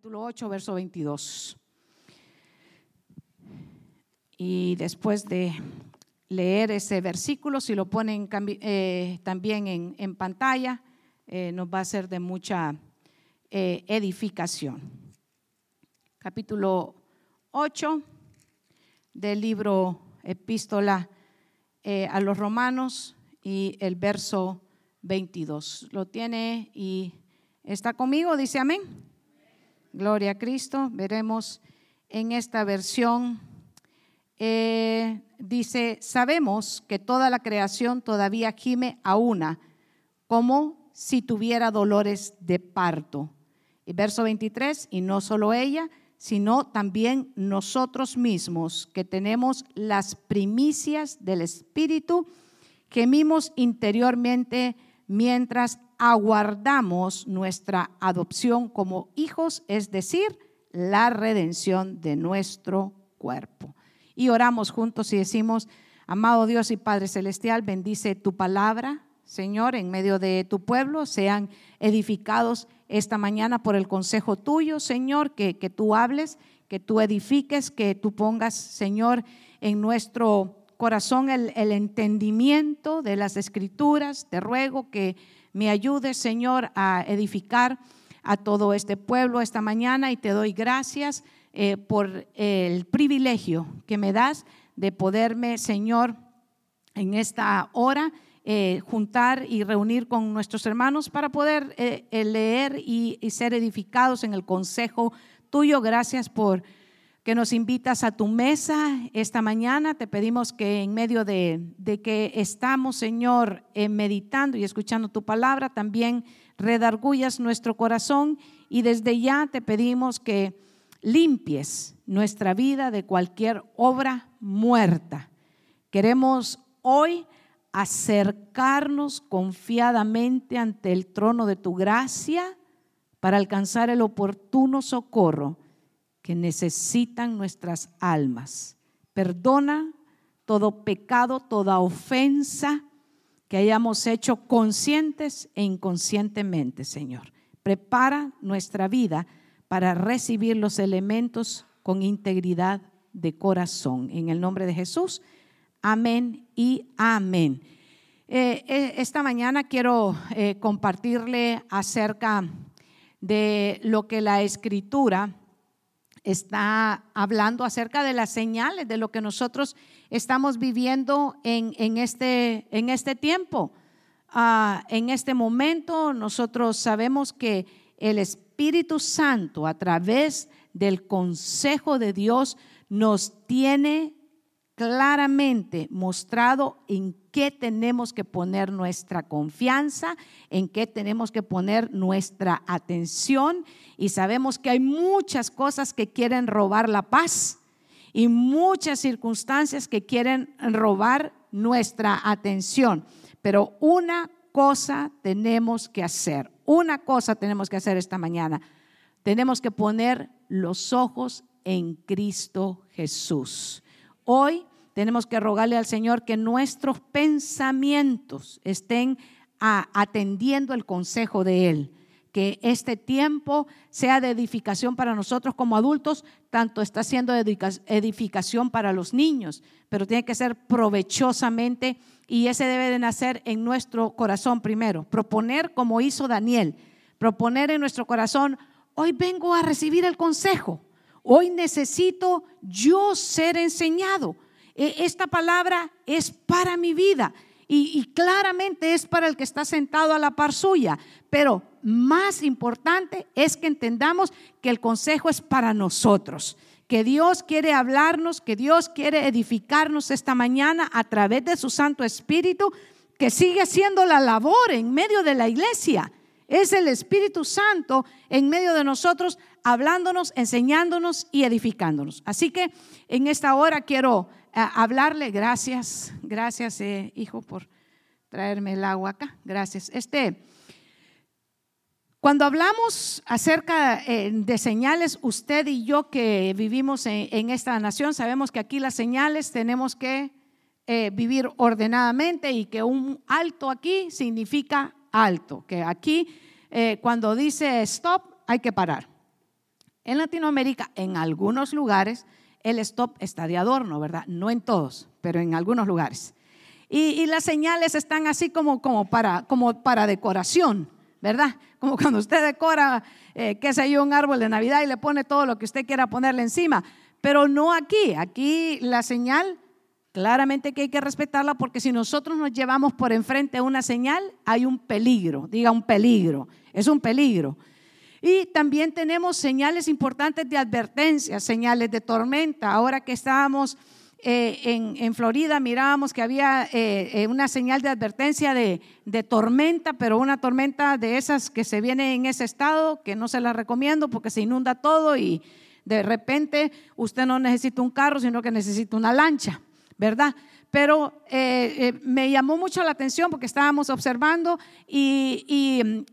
capítulo 8, verso 22. Y después de leer ese versículo, si lo ponen eh, también en, pantalla, eh, nos va a ser de mucha eh, edificación. Capítulo 8 del libro Epístola a los Romanos y el verso 22. Lo tiene y está conmigo, dice amén. Gloria a Cristo. Veremos en esta versión. Eh, dice, sabemos que toda la creación todavía gime a una, como si tuviera dolores de parto. Y verso 23, y no solo ella, sino también nosotros mismos, que tenemos las primicias del Espíritu, gemimos interiormente mientras aguardamos nuestra adopción como hijos, es decir, la redención de nuestro cuerpo. Y oramos juntos y decimos, amado Dios y Padre Celestial, bendice tu palabra, Señor, en medio de tu pueblo, sean edificados esta mañana por el consejo tuyo, Señor, que, que tú hables, que tú edifiques, que tú pongas, Señor, en nuestro corazón el, entendimiento de las escrituras. Te ruego que me ayudes, Señor, a edificar a todo este pueblo esta mañana y te doy gracias eh, por el privilegio que me das de poderme, Señor, en esta hora eh, juntar y reunir con nuestros hermanos para poder eh, leer y ser edificados en el consejo tuyo. Gracias por que nos invitas a tu mesa esta mañana. Te pedimos que en medio de, que estamos, Señor, eh, meditando y escuchando tu palabra, también redargullas nuestro corazón y desde ya te pedimos que limpies nuestra vida de cualquier obra muerta. Queremos hoy acercarnos confiadamente ante el trono de tu gracia para alcanzar el oportuno socorro que necesitan nuestras almas. Perdona todo pecado, toda ofensa que hayamos hecho conscientes e inconscientemente, Señor. Prepara nuestra vida para recibir los elementos con integridad de corazón. En el nombre de Jesús, amén y amén. Eh, eh, esta mañana quiero eh, compartirle acerca de lo que la escritura está hablando acerca de las señales de lo que nosotros estamos viviendo en, este, en este, tiempo. Ah, en este momento nosotros sabemos que el Espíritu Santo a través del consejo de Dios nos tiene claramente mostrado en qué tenemos que poner nuestra confianza, en qué tenemos que poner nuestra atención. Y sabemos que hay muchas cosas que quieren robar la paz y muchas circunstancias que quieren robar nuestra atención. Pero una cosa tenemos que hacer, una cosa tenemos que hacer esta mañana. Tenemos que poner los ojos en Cristo Jesús. Hoy tenemos que rogarle al Señor que nuestros pensamientos estén atendiendo el consejo de Él. Que este tiempo sea de edificación para nosotros como adultos, tanto está siendo edificación para los niños, pero tiene que ser provechosamente y ese debe de nacer en nuestro corazón primero. Proponer como hizo Daniel, proponer en nuestro corazón, hoy vengo a recibir el consejo, hoy necesito yo ser enseñado esta palabra es para mi vida y, claramente es para el que está sentado a la par suya, pero más importante es que entendamos que el consejo es para nosotros que Dios quiere hablarnos, que Dios quiere edificarnos esta mañana a través de su Santo Espíritu, que sigue haciendo la labor en medio de la iglesia. Es el Espíritu Santo en medio de nosotros, hablándonos, enseñándonos y edificándonos. Así que en esta hora quiero hablarle, gracias, gracias eh, hijo por traerme el agua acá, gracias. Este, cuando hablamos acerca eh, de señales, usted y yo que vivimos en, esta nación, sabemos que aquí las señales tenemos que eh, vivir ordenadamente y que un alto aquí significa alto, que aquí cuando dice stop hay que parar. En Latinoamérica, en algunos lugares, el stop está de adorno, ¿verdad? No en todos, pero en algunos lugares. Y, las señales están así como, para decoración, ¿verdad? Como cuando usted decora, eh, qué sé yo, un árbol de Navidad y le pone todo lo que usted quiera ponerle encima. Pero no aquí. Aquí la señal, claramente que hay que respetarla porque si nosotros nos llevamos por enfrente una señal, hay un peligro. Diga un peligro. Es un peligro. Y también tenemos señales importantes de advertencia, señales de tormenta. Ahora que estábamos eh, en, Florida, mirábamos que había eh, eh, una señal de advertencia de, de, tormenta, pero una tormenta de esas que se viene en ese estado, que no se la recomiendo porque se inunda todo y de repente usted no necesita un carro, sino que necesita una lancha, ¿verdad? Pero eh, eh, me llamó mucho la atención porque estábamos observando y,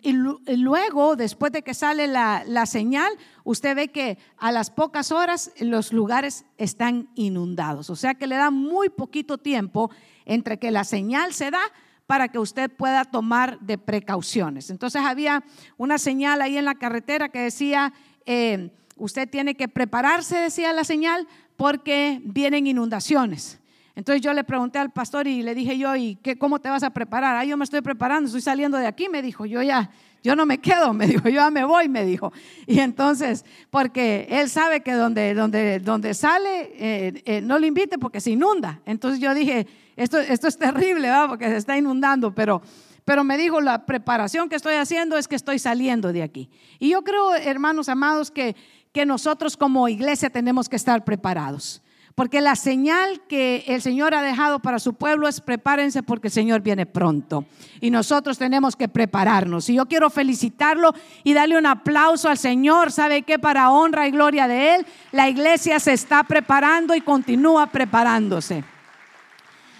luego, después de que sale la, señal, usted ve que a las pocas horas los lugares están inundados. O sea que le da muy poquito tiempo entre que la señal se da para que usted pueda tomar de precauciones. Entonces había una señal ahí en la carretera que decía, eh, usted tiene que prepararse, decía la señal, porque vienen inundaciones. Entonces yo le pregunté al pastor y le dije yo, ¿y qué, cómo te vas a preparar? Ah, yo me estoy preparando, estoy saliendo de aquí, me dijo, yo ya, yo no me quedo, me dijo, yo ya me voy, me dijo. Y entonces, porque él sabe que donde, donde, donde sale, eh, eh, no le invite porque se inunda. Entonces yo dije, esto, esto es terrible, ¿va? porque se está inundando, pero... Pero me dijo, la preparación que estoy haciendo es que estoy saliendo de aquí. Y yo creo, hermanos amados, que, que nosotros como iglesia tenemos que estar preparados. Porque la señal que el Señor ha dejado para su pueblo es prepárense porque el Señor viene pronto. Y nosotros tenemos que prepararnos. Y yo quiero felicitarlo y darle un aplauso al Señor. ¿Sabe qué? Para honra y gloria de Él, la iglesia se está preparando y continúa preparándose.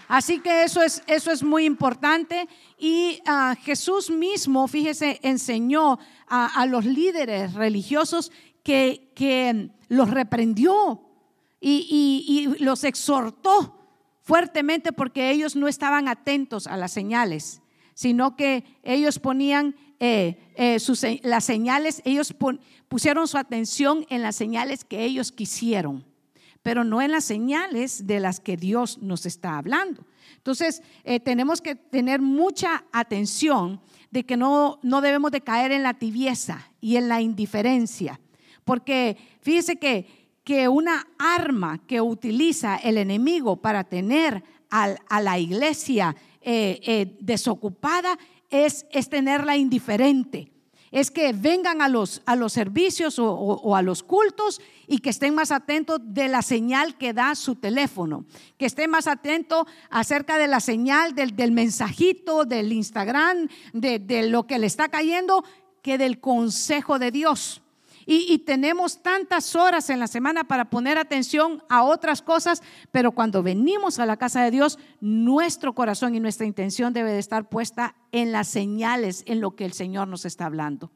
Así que eso es, eso es muy importante. Y ah, Jesús mismo, fíjese, enseñó a, los líderes religiosos que, que los reprendió y, los exhortó fuertemente porque ellos no estaban atentos a las señales, sino que ellos ponían eh, eh, las señales, ellos pusieron su atención en las señales que ellos quisieron, pero no en las señales de las que Dios nos está hablando. Entonces, eh, tenemos que tener mucha atención de que no, no debemos de caer en la tibieza y en la indiferencia, porque fíjese que que una arma que utiliza el enemigo para tener a, la iglesia eh, eh, desocupada es, es, tenerla indiferente. Es que vengan a los, a los servicios o, a los cultos y que estén más atentos de la señal que da su teléfono, que estén más atentos acerca de la señal del, mensajito, del Instagram, de lo que le está cayendo, que del consejo de Dios. Y, tenemos tantas horas en la semana para poner atención a otras cosas, pero cuando venimos a la casa de Dios, nuestro corazón y nuestra intención debe de estar puesta en las señales, en lo que el Señor nos está hablando.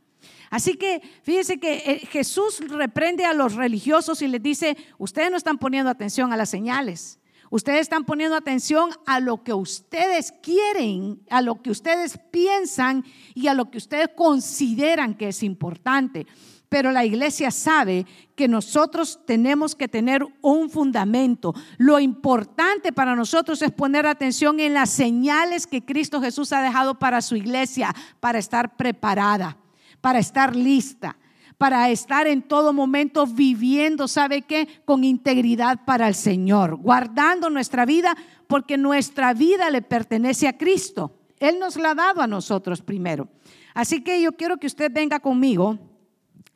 Así que fíjense que eh, Jesús reprende a los religiosos y les dice, ustedes no están poniendo atención a las señales. Ustedes están poniendo atención a lo que ustedes quieren, a lo que ustedes piensan y a lo que ustedes consideran que es importante pero la iglesia sabe que nosotros tenemos que tener un fundamento. Lo importante para nosotros es poner atención en las señales que Cristo Jesús ha dejado para su iglesia, para estar preparada, para estar lista, para estar en todo momento viviendo, ¿sabe qué? Con integridad para el Señor, guardando nuestra vida, porque nuestra vida le pertenece a Cristo. Él nos la ha dado a nosotros primero. Así que yo quiero que usted venga conmigo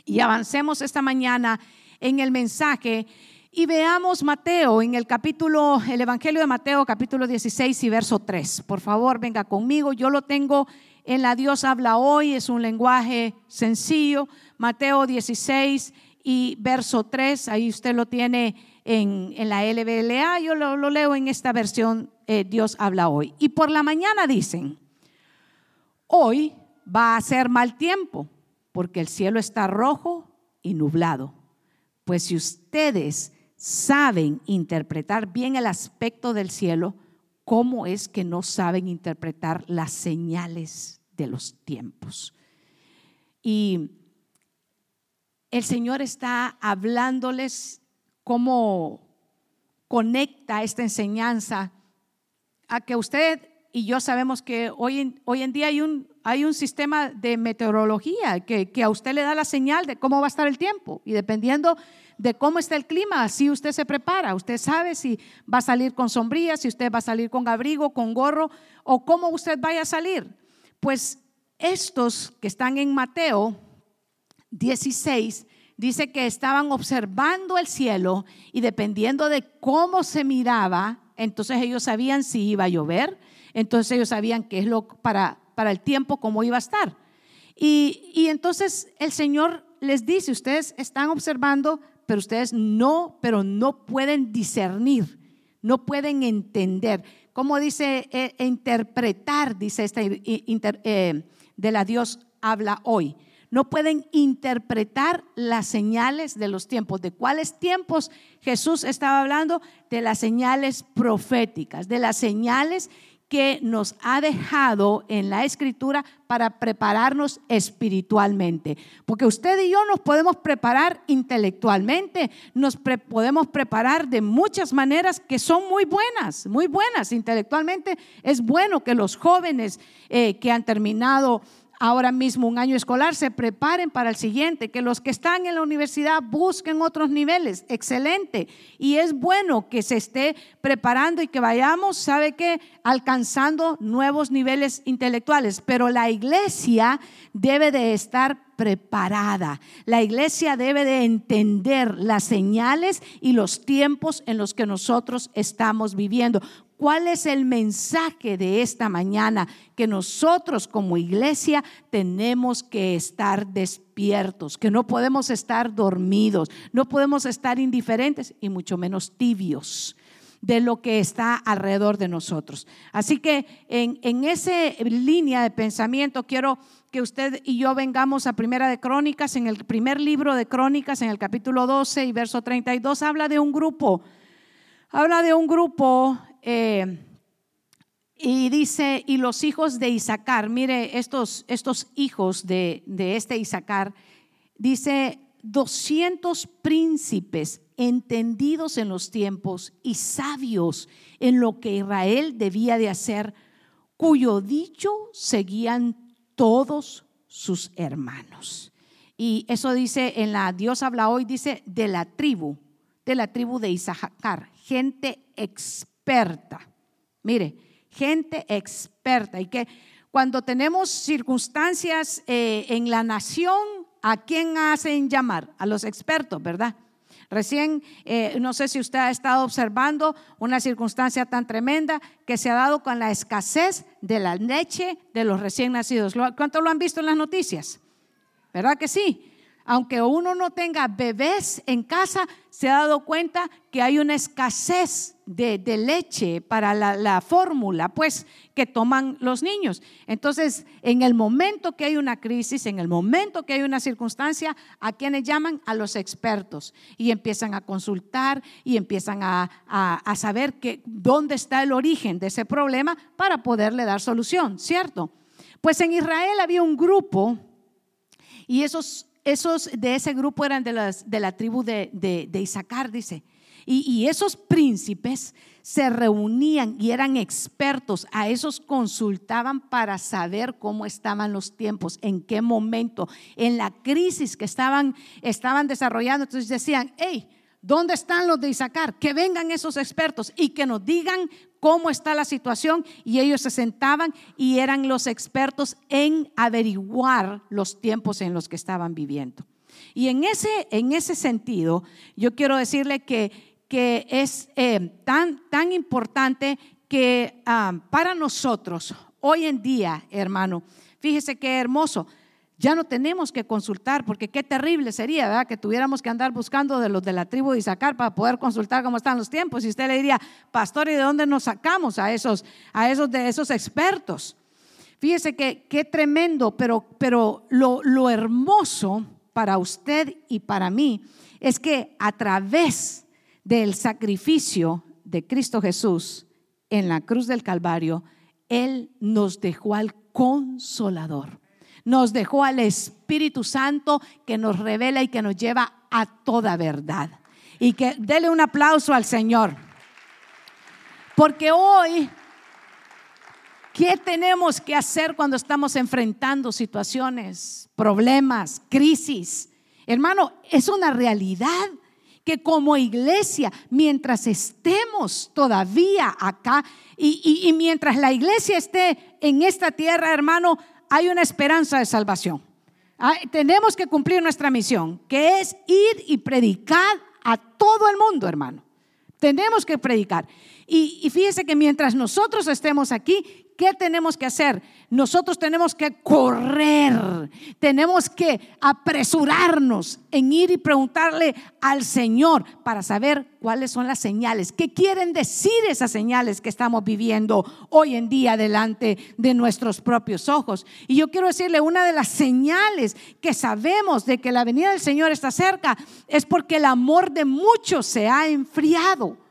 y avancemos esta mañana en el mensaje y veamos Mateo en el capítulo, el Evangelio de Mateo, capítulo 16 y verso 3. Por favor, venga conmigo. Yo lo tengo en la Dios habla hoy, es un lenguaje sencillo. Mateo 16 y verso 3, ahí usted lo tiene en, la LBLA, yo lo, leo en esta versión, eh, Dios habla hoy. Y por la mañana dicen, hoy va a ser mal tiempo porque el cielo está rojo y nublado. Pues si ustedes saben interpretar bien el aspecto del cielo, ¿cómo es que no saben interpretar las señales de los tiempos? Y el Señor está hablándoles cómo conecta esta enseñanza a que usted y yo sabemos que hoy en, hoy en día hay un, hay un sistema de meteorología que, a usted le da la señal de cómo va a estar el tiempo y dependiendo de cómo está el clima, así usted se prepara. Usted sabe si va a salir con sombría, si usted va a salir con abrigo, con gorro o cómo usted vaya a salir. Pues estos que están en Mateo 16 dice que estaban observando el cielo y dependiendo de cómo se miraba, entonces ellos sabían si iba a llover, entonces ellos sabían qué es lo para, para el tiempo, cómo iba a estar. Y, y entonces el Señor les dice, ustedes están observando, pero ustedes no, pero no pueden discernir, no pueden entender. ¿Cómo dice eh, interpretar? Dice esta eh, de la Dios habla hoy. No pueden interpretar las señales de los tiempos. ¿De cuáles tiempos Jesús estaba hablando? De las señales proféticas, de las señales que nos ha dejado en la escritura para prepararnos espiritualmente. Porque usted y yo nos podemos preparar intelectualmente, nos podemos preparar de muchas maneras que son muy buenas, muy buenas. Intelectualmente es bueno que los jóvenes eh, que han terminado ahora mismo un año escolar, se preparen para el siguiente, que los que están en la universidad busquen otros niveles, excelente. Y es bueno que se esté preparando y que vayamos, ¿sabe qué? Alcanzando nuevos niveles intelectuales, pero la iglesia debe de estar preparada. La iglesia debe de entender las señales y los tiempos en los que nosotros estamos viviendo. ¿Cuál es el mensaje de esta mañana? Que nosotros como iglesia tenemos que estar despiertos, que no podemos estar dormidos, no podemos estar indiferentes y mucho menos tibios de lo que está alrededor de nosotros. Así que en, en esa línea de pensamiento quiero que usted y yo vengamos a Primera de Crónicas, en el primer libro de Crónicas, en el capítulo 12 y verso 32, habla de un grupo, habla de un grupo eh, y dice, y los hijos de Isaacar, mire, estos, estos hijos de, de este Isaacar, dice, 200 príncipes entendidos en los tiempos y sabios en lo que Israel debía de hacer, cuyo dicho seguían todos sus hermanos. Y eso dice en la Dios habla hoy, dice de la tribu, de la tribu de Isaacar, gente experta experta. Mire, gente experta y que cuando tenemos circunstancias eh, en la nación, ¿a quién hacen llamar? A los expertos, ¿verdad? Recién, eh, no sé si usted ha estado observando una circunstancia tan tremenda que se ha dado con la escasez de la leche de los recién nacidos. ¿Cuánto lo han visto en las noticias? ¿Verdad que sí? Aunque uno no tenga bebés en casa, se ha dado cuenta que hay una escasez de, leche para la, fórmula, pues, que toman los niños. Entonces, en el momento que hay una crisis, en el momento que hay una circunstancia, ¿a quienes llaman? A los expertos. Y empiezan a consultar y empiezan a, a saber que, dónde está el origen de ese problema para poderle dar solución, ¿cierto? Pues en Israel había un grupo y esos esos de ese grupo eran de, las, de la tribu de, de, Isaacar, dice. Y, esos príncipes se reunían y eran expertos, a esos consultaban para saber cómo estaban los tiempos, en qué momento, en la crisis que estaban, estaban desarrollando. Entonces decían, hey, ¿dónde están los de Isaacar? Que vengan esos expertos y que nos digan cómo está la situación y ellos se sentaban y eran los expertos en averiguar los tiempos en los que estaban viviendo. Y en ese, en ese sentido, yo quiero decirle que, que es eh, tan, tan importante que ah, para nosotros, hoy en día, hermano, fíjese qué hermoso, ya no tenemos que consultar, porque qué terrible sería. Que tuviéramos que andar buscando de los de la tribu de Isaacar para poder consultar cómo están los tiempos. Y usted le diría, pastor, ¿y de dónde nos sacamos a esos, a esos de esos expertos? Fíjese que qué tremendo, pero, pero lo hermoso para usted y para mí es que a través del sacrificio de Cristo Jesús en la cruz del Calvario, Él nos dejó al consolador nos dejó al Espíritu Santo que nos revela y que nos lleva a toda verdad. Y que dele un aplauso al Señor. Porque hoy, ¿qué tenemos que hacer cuando estamos enfrentando situaciones, problemas, crisis? Hermano, es una realidad que como iglesia, mientras estemos todavía acá y, mientras la iglesia esté en esta tierra, hermano, hay una esperanza de salvación. tenemos que cumplir nuestra misión, que es ir y predicar a todo el mundo, hermano. Tenemos que predicar. Y, y fíjese que mientras nosotros estemos aquí, ¿qué tenemos que hacer? Nosotros tenemos que correr, tenemos que apresurarnos en ir y preguntarle al Señor para saber cuáles son las señales, qué quieren decir esas señales que estamos viviendo hoy en día delante de nuestros propios ojos. Y yo quiero decirle, una de las señales que sabemos de que la venida del Señor está cerca es porque el amor de muchos se ha enfriado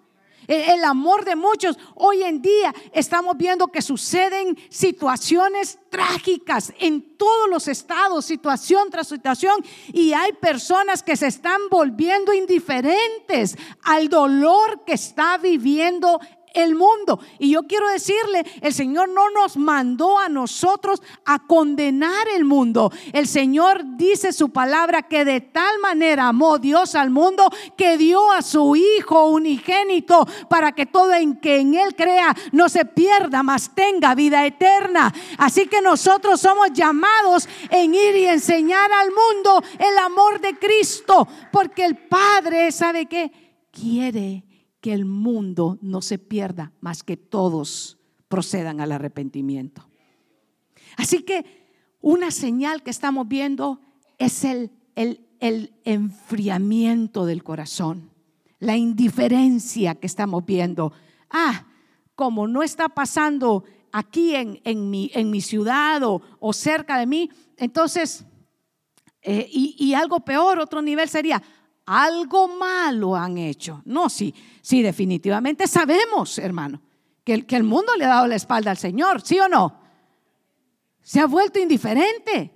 el amor de muchos. Hoy en día estamos viendo que suceden situaciones trágicas en todos los estados, situación tras situación, y hay personas que se están volviendo indiferentes al dolor que está viviendo el mundo. Y yo quiero decirle, el Señor no nos mandó a nosotros a condenar el mundo. El Señor dice su palabra que de tal manera amó Dios al mundo que dio a su Hijo unigénito para que todo en que en Él crea no se pierda, mas tenga vida eterna. Así que nosotros somos llamados en ir y enseñar al mundo el amor de Cristo, porque el Padre, ¿sabe qué? Quiere que el mundo no se pierda, más que todos procedan al arrepentimiento. Así que una señal que estamos viendo es el, el, el enfriamiento del corazón, la indiferencia que estamos viendo. Ah, como no está pasando aquí en, en, mi, en mi, ciudad o, cerca de mí, entonces, eh, y, y algo peor, otro nivel sería, algo malo han hecho. No, sí, sí, definitivamente sabemos, hermano, que el, que el mundo le ha dado la espalda al Señor, ¿sí o no? Se ha vuelto indiferente.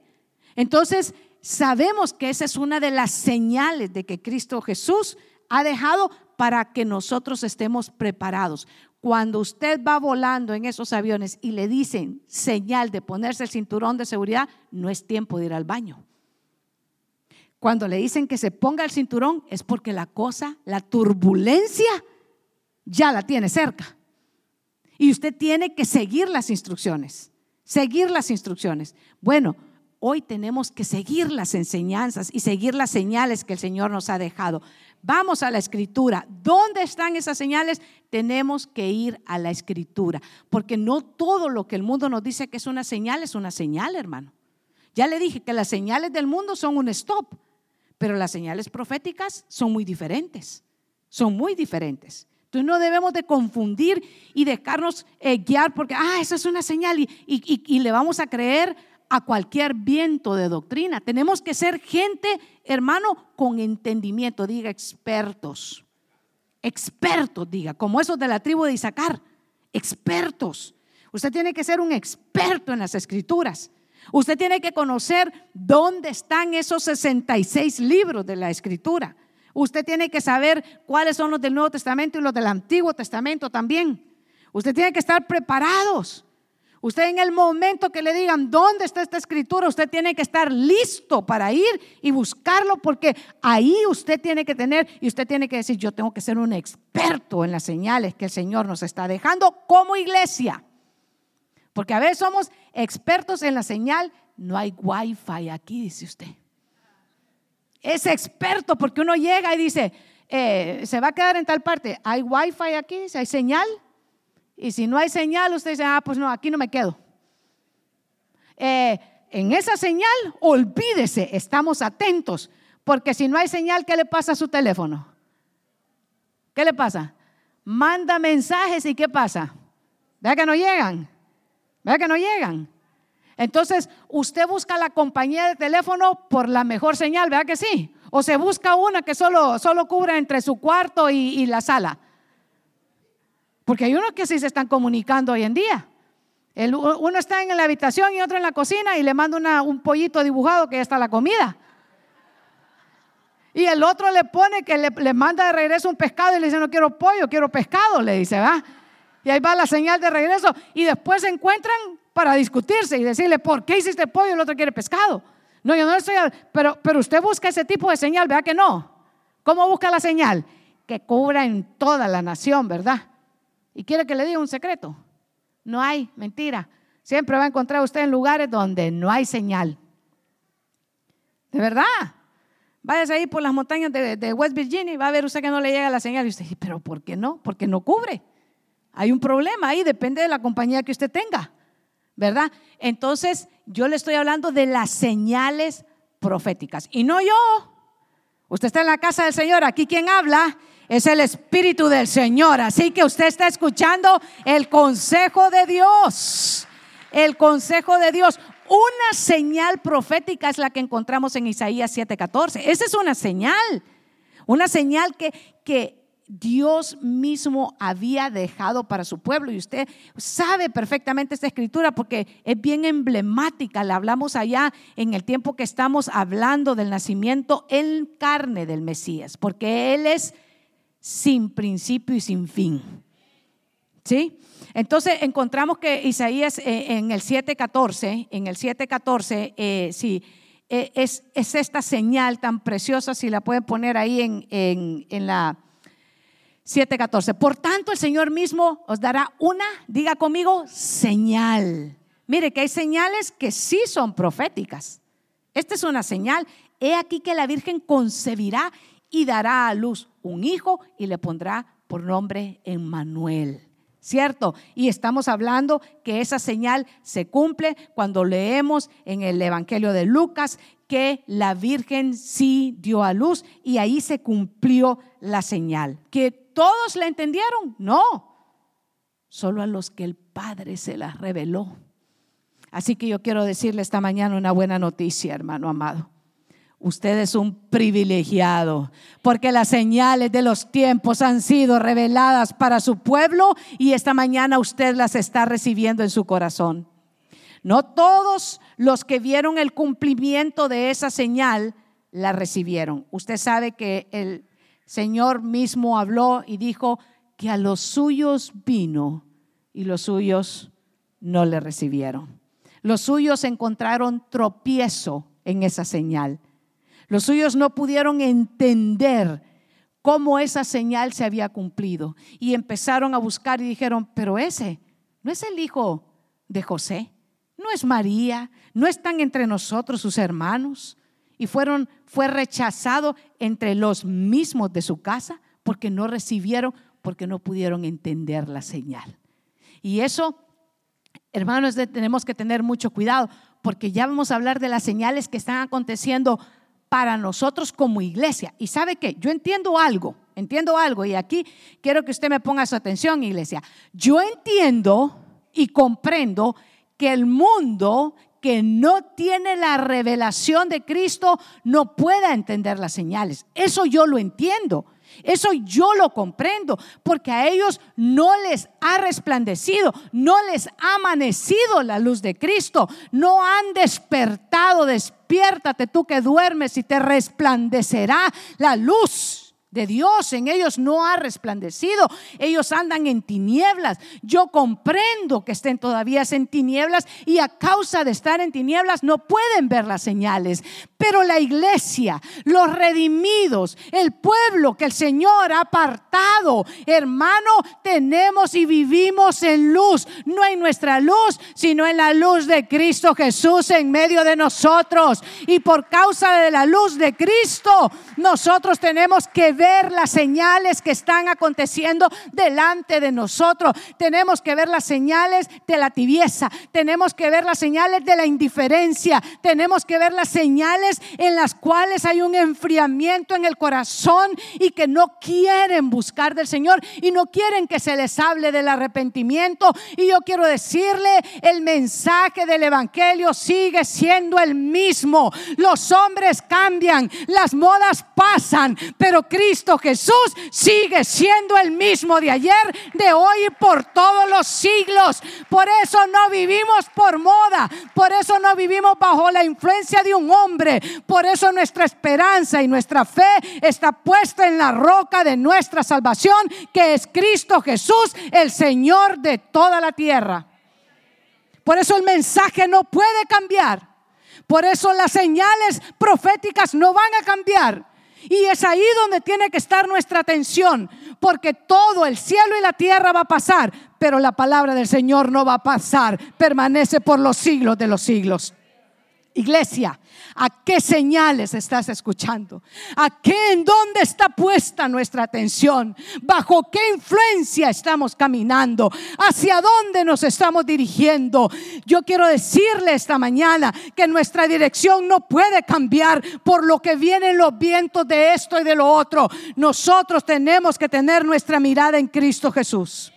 Entonces, sabemos que esa es una de las señales de que Cristo Jesús ha dejado para que nosotros estemos preparados. Cuando usted va volando en esos aviones y le dicen señal de ponerse el cinturón de seguridad, no es tiempo de ir al baño. Cuando le dicen que se ponga el cinturón es porque la cosa, la turbulencia, ya la tiene cerca. Y usted tiene que seguir las instrucciones, seguir las instrucciones. Bueno, hoy tenemos que seguir las enseñanzas y seguir las señales que el Señor nos ha dejado. Vamos a la escritura. ¿Dónde están esas señales? Tenemos que ir a la escritura, porque no todo lo que el mundo nos dice que es una señal es una señal, hermano. Ya le dije que las señales del mundo son un stop. Pero las señales proféticas son muy diferentes, son muy diferentes. Entonces no debemos de confundir y dejarnos eh, guiar porque, ah, esa es una señal y, y le vamos a creer a cualquier viento de doctrina. Tenemos que ser gente, hermano, con entendimiento, diga expertos. Expertos, diga, como esos de la tribu de Isaacar, expertos. Usted tiene que ser un experto en las escrituras. Usted tiene que conocer dónde están esos 66 libros de la escritura. Usted tiene que saber cuáles son los del Nuevo Testamento y los del Antiguo Testamento también. Usted tiene que estar preparados. Usted en el momento que le digan dónde está esta escritura, usted tiene que estar listo para ir y buscarlo porque ahí usted tiene que tener y usted tiene que decir, yo tengo que ser un experto en las señales que el Señor nos está dejando como iglesia. Porque a veces somos expertos en la señal. No hay wifi aquí, dice usted. Es experto porque uno llega y dice, eh, se va a quedar en tal parte. ¿Hay wifi aquí? ¿Hay señal? Y si no hay señal, usted dice, ah, pues no, aquí no me quedo. Eh, en esa señal, olvídese, estamos atentos. Porque si no hay señal, ¿qué le pasa a su teléfono? ¿Qué le pasa? Manda mensajes y ¿qué pasa? Vea que no llegan. ¿Verdad que no llegan? Entonces, usted busca la compañía de teléfono por la mejor señal, ¿verdad que sí? O se busca una que solo, solo cubra entre su cuarto y, la sala. Porque hay unos que sí se están comunicando hoy en día. uno está en la habitación y otro en la cocina y le manda un pollito dibujado que ya está la comida. Y el otro le pone que le, manda de regreso un pescado y le dice, no quiero pollo, quiero pescado, le dice, ¿va? Y ahí va la señal de regreso. Y después se encuentran para discutirse y decirle, ¿por qué hiciste pollo y el otro quiere pescado? No, yo no estoy, pero, pero usted busca ese tipo de señal, vea que no. ¿Cómo busca la señal? Que cubra en toda la nación, ¿verdad? Y quiere que le diga un secreto. No hay, mentira. Siempre va a encontrar usted en lugares donde no hay señal. De verdad. Váyase ahí por las montañas de, West Virginia y va a ver usted que no le llega la señal. Y usted dice, pero ¿por qué no? Porque no cubre. Hay un problema ahí, depende de la compañía que usted tenga. ¿Verdad? Entonces, yo le estoy hablando de las señales proféticas. Y no yo. Usted está en la casa del Señor. Aquí quien habla es el Espíritu del Señor. Así que usted está escuchando el consejo de Dios. El consejo de Dios. Una señal profética es la que encontramos en Isaías 7:14. Esa es una señal. Una señal que, que Dios mismo había dejado para su pueblo. Y usted sabe perfectamente esta escritura porque es bien emblemática. La hablamos allá en el tiempo que estamos hablando del nacimiento en carne del Mesías, porque Él es sin principio y sin fin. ¿Sí? Entonces encontramos que Isaías eh, en el 7.14, en el 7.14, eh, sí, eh, es, es, esta señal tan preciosa, si la pueden poner ahí en, en, en la 7.14. Por tanto, el Señor mismo os dará una, diga conmigo, señal. Mire que hay señales que sí son proféticas. Esta es una señal. He aquí que la Virgen concebirá y dará a luz un hijo y le pondrá por nombre Emmanuel. ¿Cierto? Y estamos hablando que esa señal se cumple cuando leemos en el Evangelio de Lucas que la Virgen sí dio a luz y ahí se cumplió la señal. ¿Que todos la entendieron? No, solo a los que el Padre se la reveló. Así que yo quiero decirle esta mañana una buena noticia, hermano amado. Usted es un privilegiado porque las señales de los tiempos han sido reveladas para su pueblo y esta mañana usted las está recibiendo en su corazón. No todos los que vieron el cumplimiento de esa señal la recibieron. Usted sabe que el Señor mismo habló y dijo que a los suyos vino y los suyos no le recibieron. Los suyos encontraron tropiezo en esa señal. Los suyos no pudieron entender cómo esa señal se había cumplido y empezaron a buscar y dijeron, pero ese no es el hijo de José, no es María, no están entre nosotros sus hermanos. Y fueron, fue rechazado entre los mismos de su casa porque no recibieron, porque no pudieron entender la señal. Y eso, hermanos, tenemos que tener mucho cuidado porque ya vamos a hablar de las señales que están aconteciendo para nosotros como iglesia. Y sabe que yo entiendo algo, entiendo algo, y aquí quiero que usted me ponga su atención, iglesia. Yo entiendo y comprendo que el mundo que no tiene la revelación de Cristo no pueda entender las señales. Eso yo lo entiendo. Eso yo lo comprendo, porque a ellos no les ha resplandecido, no les ha amanecido la luz de Cristo, no han despertado, despiértate tú que duermes y te resplandecerá la luz de Dios en ellos no ha resplandecido. Ellos andan en tinieblas. Yo comprendo que estén todavía en tinieblas y a causa de estar en tinieblas no pueden ver las señales. Pero la iglesia, los redimidos, el pueblo que el Señor ha apartado, hermano, tenemos y vivimos en luz. No en nuestra luz, sino en la luz de Cristo Jesús en medio de nosotros. Y por causa de la luz de Cristo, nosotros tenemos que las señales que están aconteciendo delante de nosotros. Tenemos que ver las señales de la tibieza. Tenemos que ver las señales de la indiferencia. Tenemos que ver las señales en las cuales hay un enfriamiento en el corazón y que no quieren buscar del Señor y no quieren que se les hable del arrepentimiento. Y yo quiero decirle, el mensaje del Evangelio sigue siendo el mismo. Los hombres cambian, las modas pasan, pero Cristo Cristo Jesús sigue siendo el mismo de ayer, de hoy y por todos los siglos. Por eso no vivimos por moda, por eso no vivimos bajo la influencia de un hombre, por eso nuestra esperanza y nuestra fe está puesta en la roca de nuestra salvación, que es Cristo Jesús, el Señor de toda la tierra. Por eso el mensaje no puede cambiar. Por eso las señales proféticas no van a cambiar. Y es ahí donde tiene que estar nuestra atención, porque todo el cielo y la tierra va a pasar, pero la palabra del Señor no va a pasar, permanece por los siglos de los siglos. Iglesia, ¿a qué señales estás escuchando? ¿A qué, en dónde está puesta nuestra atención? ¿Bajo qué influencia estamos caminando? ¿Hacia dónde nos estamos dirigiendo? Yo quiero decirle esta mañana que nuestra dirección no puede cambiar por lo que vienen los vientos de esto y de lo otro. Nosotros tenemos que tener nuestra mirada en Cristo Jesús.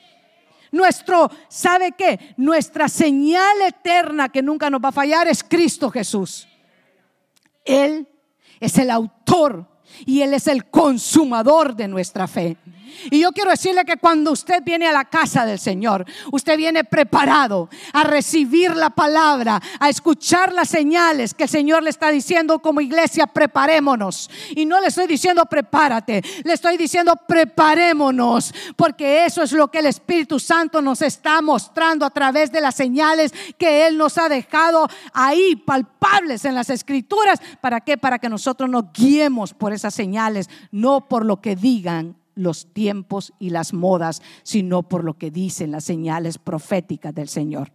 Nuestro, ¿sabe qué? Nuestra señal eterna que nunca nos va a fallar es Cristo Jesús. Él es el autor y Él es el consumador de nuestra fe. Y yo quiero decirle que cuando usted viene a la casa del Señor, usted viene preparado a recibir la palabra, a escuchar las señales que el Señor le está diciendo como iglesia, preparémonos. Y no le estoy diciendo prepárate, le estoy diciendo preparémonos, porque eso es lo que el Espíritu Santo nos está mostrando a través de las señales que Él nos ha dejado ahí palpables en las escrituras. ¿Para qué? Para que nosotros nos guiemos por esas señales, no por lo que digan los tiempos y las modas, sino por lo que dicen las señales proféticas del Señor.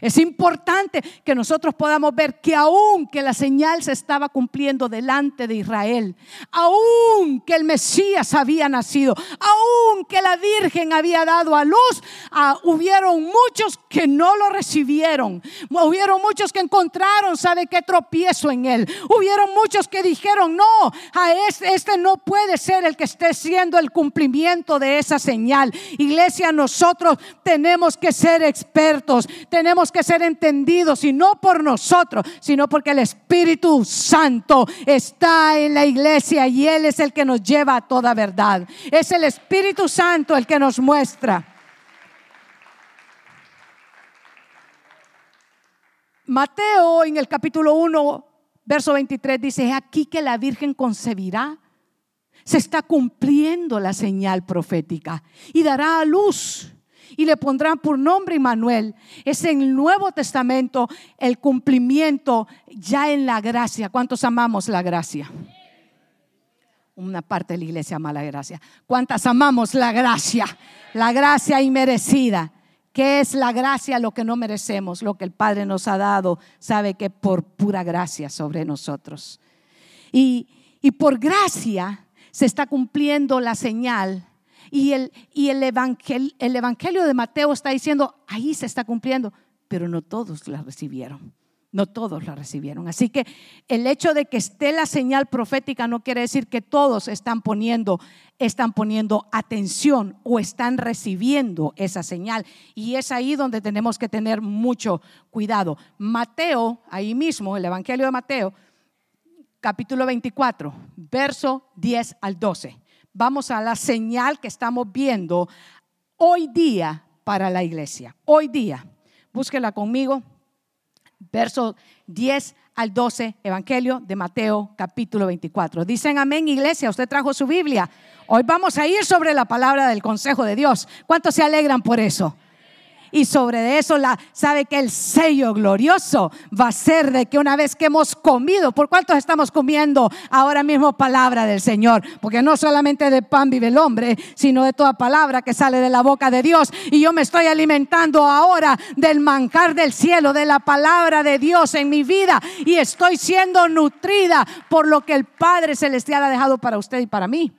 Es importante que nosotros podamos ver que aún que la señal se estaba cumpliendo delante de Israel, aún que el Mesías había nacido, aún que la Virgen había dado a luz, ah, hubieron muchos que no lo recibieron. Hubieron muchos que encontraron, ¿sabe qué tropiezo en él? Hubieron muchos que dijeron, no, a este, este no puede ser el que esté siendo el cumplimiento de esa señal. Iglesia, nosotros tenemos que ser expertos, tenemos que ser entendidos y no por nosotros, sino porque el Espíritu Santo está en la iglesia y Él es el que nos lleva a toda verdad. Es el Espíritu Santo el que nos muestra. Mateo en el capítulo 1, verso 23 dice, aquí que la Virgen concebirá. Se está cumpliendo la señal profética y dará a luz y le pondrán por nombre Immanuel. Es en el Nuevo Testamento el cumplimiento ya en la gracia. ¿Cuántos amamos la gracia? Una parte de la iglesia ama la gracia. ¿Cuántas amamos la gracia? La gracia inmerecida. ¿Qué es la gracia? Lo que no merecemos, lo que el Padre nos ha dado, sabe que por pura gracia sobre nosotros. Y, y por gracia se está cumpliendo la señal y el, y el, evangelio, el evangelio de Mateo está diciendo, ahí se está cumpliendo, pero no todos la recibieron. No todos la recibieron. Así que el hecho de que esté la señal profética no quiere decir que todos están poniendo, están poniendo atención o están recibiendo esa señal. Y es ahí donde tenemos que tener mucho cuidado. Mateo, ahí mismo, el Evangelio de Mateo, capítulo 24, verso 10 al 12 vamos a la señal que estamos viendo hoy día para la iglesia. Hoy día. Búsquela conmigo. Verso 10 al 12, Evangelio de Mateo, capítulo 24. Dicen amén, iglesia. Usted trajo su Biblia. Hoy vamos a ir sobre la palabra del consejo de Dios. ¿Cuántos se alegran por eso? Y sobre eso la, sabe que el sello glorioso va a ser de que una vez que hemos comido, ¿por cuántos estamos comiendo ahora mismo palabra del Señor? Porque no solamente de pan vive el hombre, sino de toda palabra que sale de la boca de Dios. Y yo me estoy alimentando ahora del manjar del cielo, de la palabra de Dios en mi vida. Y estoy siendo nutrida por lo que el Padre Celestial ha dejado para usted y para mí.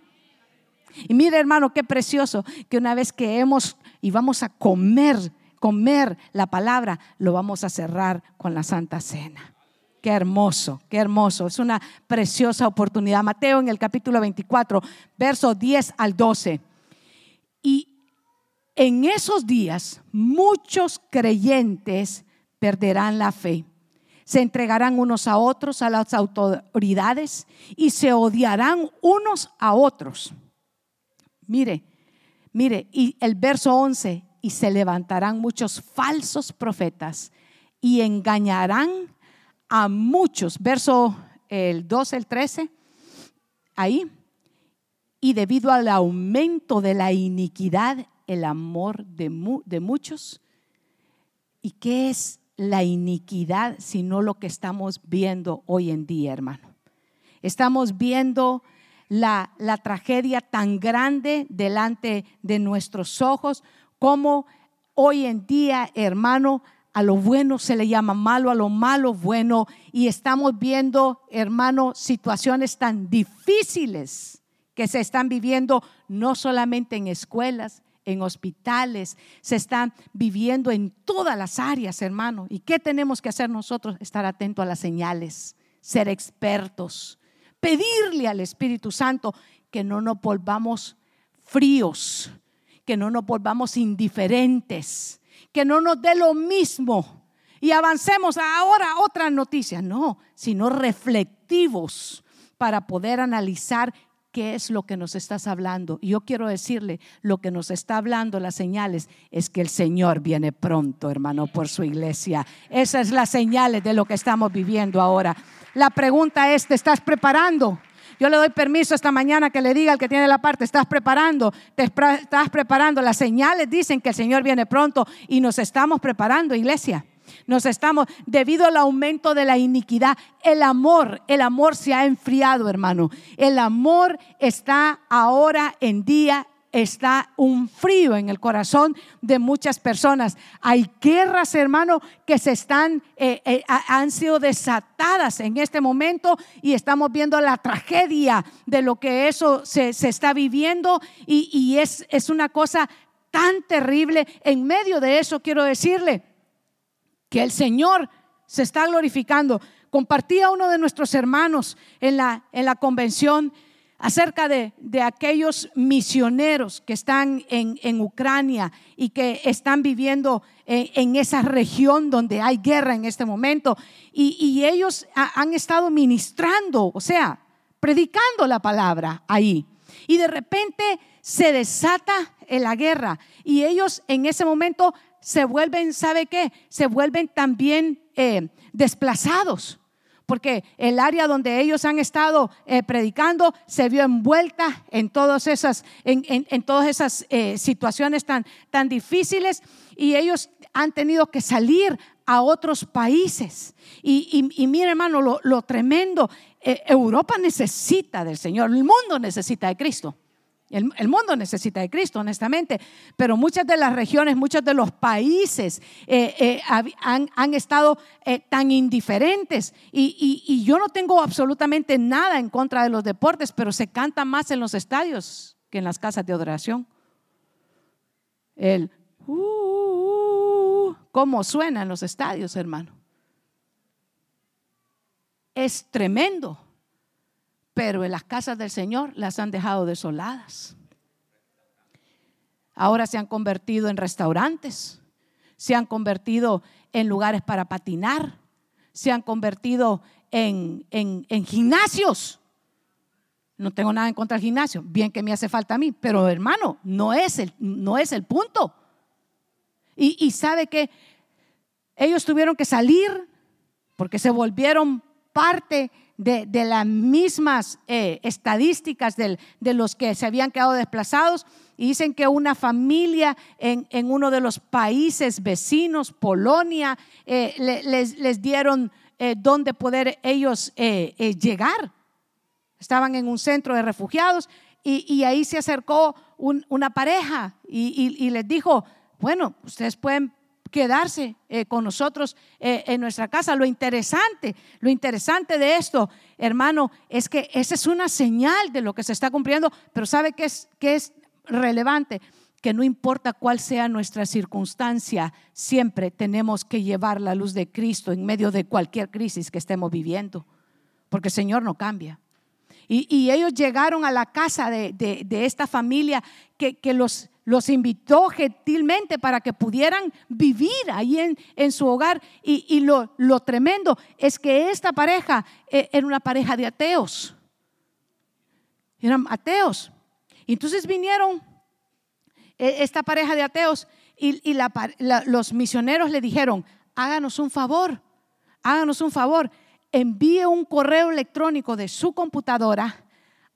Y mire hermano, qué precioso que una vez que hemos y vamos a comer comer la palabra, lo vamos a cerrar con la Santa Cena. Qué hermoso, qué hermoso. Es una preciosa oportunidad. Mateo en el capítulo 24, verso 10 al 12. Y en esos días muchos creyentes perderán la fe. se entregarán unos a otros, a las autoridades, y se odiarán unos a otros. Mire, mire, y el verso 11, y se levantarán muchos falsos profetas y engañarán a muchos. Verso el 12, el 13, ahí. Y debido al aumento de la iniquidad, el amor de, de muchos. ¿Y qué es la iniquidad sino lo que estamos viendo hoy en día, hermano? Estamos viendo la, la tragedia tan grande delante de nuestros ojos, como hoy en día, hermano, a lo bueno se le llama malo, a lo malo bueno, y estamos viendo, hermano, situaciones tan difíciles que se están viviendo no solamente en escuelas, en hospitales, se están viviendo en todas las áreas, hermano. ¿Y qué tenemos que hacer nosotros? Estar atentos a las señales, ser expertos, pedirle al Espíritu Santo que no nos volvamos fríos, que no nos volvamos indiferentes, que no nos dé lo mismo y avancemos ahora a otras noticias. No, sino reflectivos para poder analizar qué es lo que nos estás hablando. Y yo quiero decirle, lo que nos está hablando las señales es que el Señor viene pronto, hermano, por su iglesia. Esa es la señal de lo que estamos viviendo ahora. La pregunta es, ¿te estás preparando? Yo le doy permiso esta mañana que le diga al que tiene la parte, estás preparando, estás preparando. Las señales dicen que el Señor viene pronto y nos estamos preparando, iglesia. Nos estamos, debido al aumento de la iniquidad, el amor, el amor se ha enfriado, hermano. El amor está ahora en día está un frío en el corazón de muchas personas. Hay guerras, hermano, que se están, eh, eh, han sido desatadas en este momento y estamos viendo la tragedia de lo que eso se, está viviendo y, y es, es una cosa tan terrible. En medio de eso quiero decirle que el Señor se está glorificando. Compartía uno de nuestros hermanos en la, en la convención acerca de, aquellos misioneros que están en, Ucrania y que están viviendo en, esa región donde hay guerra en este momento. Y, ellos han estado ministrando, o sea, predicando la palabra ahí. Y de repente se desata la guerra y ellos en ese momento se vuelven, ¿sabe qué? Se vuelven también eh, desplazados porque el área donde ellos han estado eh, predicando se vio envuelta en todas esas, en, todas esas eh, situaciones tan, tan difíciles y ellos han tenido que salir a otros países. Y, y, mire hermano, lo, tremendo, eh, Europa necesita del Señor, el mundo necesita de Cristo. El, mundo necesita de Cristo, honestamente, pero muchas de las regiones, muchos de los países eh, eh, han, estado eh, tan indiferentes y, yo no tengo absolutamente nada en contra de los deportes, pero se canta más en los estadios que en las casas de adoración. El, uh, uh, uh ¿cómo suena en los estadios, hermano? Es tremendo pero en las casas del Señor las han dejado desoladas. Ahora se han convertido en restaurantes, se han convertido en lugares para patinar, se han convertido en, gimnasios. No tengo nada en contra del gimnasio, bien que me hace falta a mí, pero hermano, no es el, no es el punto. Y, y sabe que ellos tuvieron que salir porque se volvieron parte de, las mismas eh, estadísticas de los que se habían quedado desplazados. Y dicen que una familia en, uno de los países vecinos, Polonia, eh, les, dieron eh, donde poder ellos llegar. Estaban en un centro de refugiados y, ahí se acercó una pareja y les dijo, bueno, ustedes pueden quedarse eh, con nosotros eh, en nuestra casa. Lo interesante, lo interesante de esto, hermano, es que esa es una señal de lo que se está cumpliendo, pero ¿sabe qué es, qué es relevante? Que no importa cuál sea nuestra circunstancia, siempre tenemos que llevar la luz de Cristo en medio de cualquier crisis que estemos viviendo, porque el Señor no cambia. Y, ellos llegaron a la casa de, esta familia que, que los los invitó gentilmente para que pudieran vivir ahí en, en su hogar. Y, lo, lo, tremendo es que esta pareja eh, era una pareja de ateos. Eran ateos. Entonces vinieron eh, esta pareja de ateos y, los misioneros le dijeron, háganos un favor, háganos un favor, envíe un correo electrónico de su computadora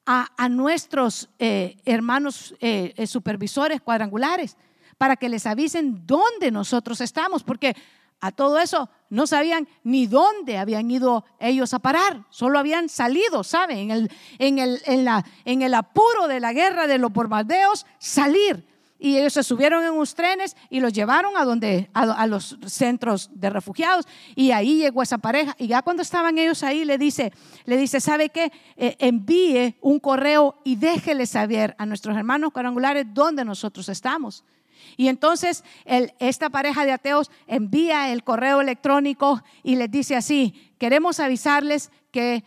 a, nuestros eh, hermanos eh, eh, supervisores cuadrangulares para que les avisen dónde nosotros estamos, porque a todo eso no sabían ni dónde habían ido ellos a parar, solo habían salido, ¿saben? En el, en el, en la, en el apuro de la guerra de los bombardeos, salir y ellos se subieron en unos trenes y los llevaron a donde a, los centros de refugiados. Y ahí llegó esa pareja. Y ya cuando estaban ellos ahí le dice le dice sabe qué eh, envíe un correo y déjele saber a nuestros hermanos cuadrangulares dónde nosotros estamos. Y entonces esta pareja de ateos envía el correo electrónico y les dice así queremos avisarles que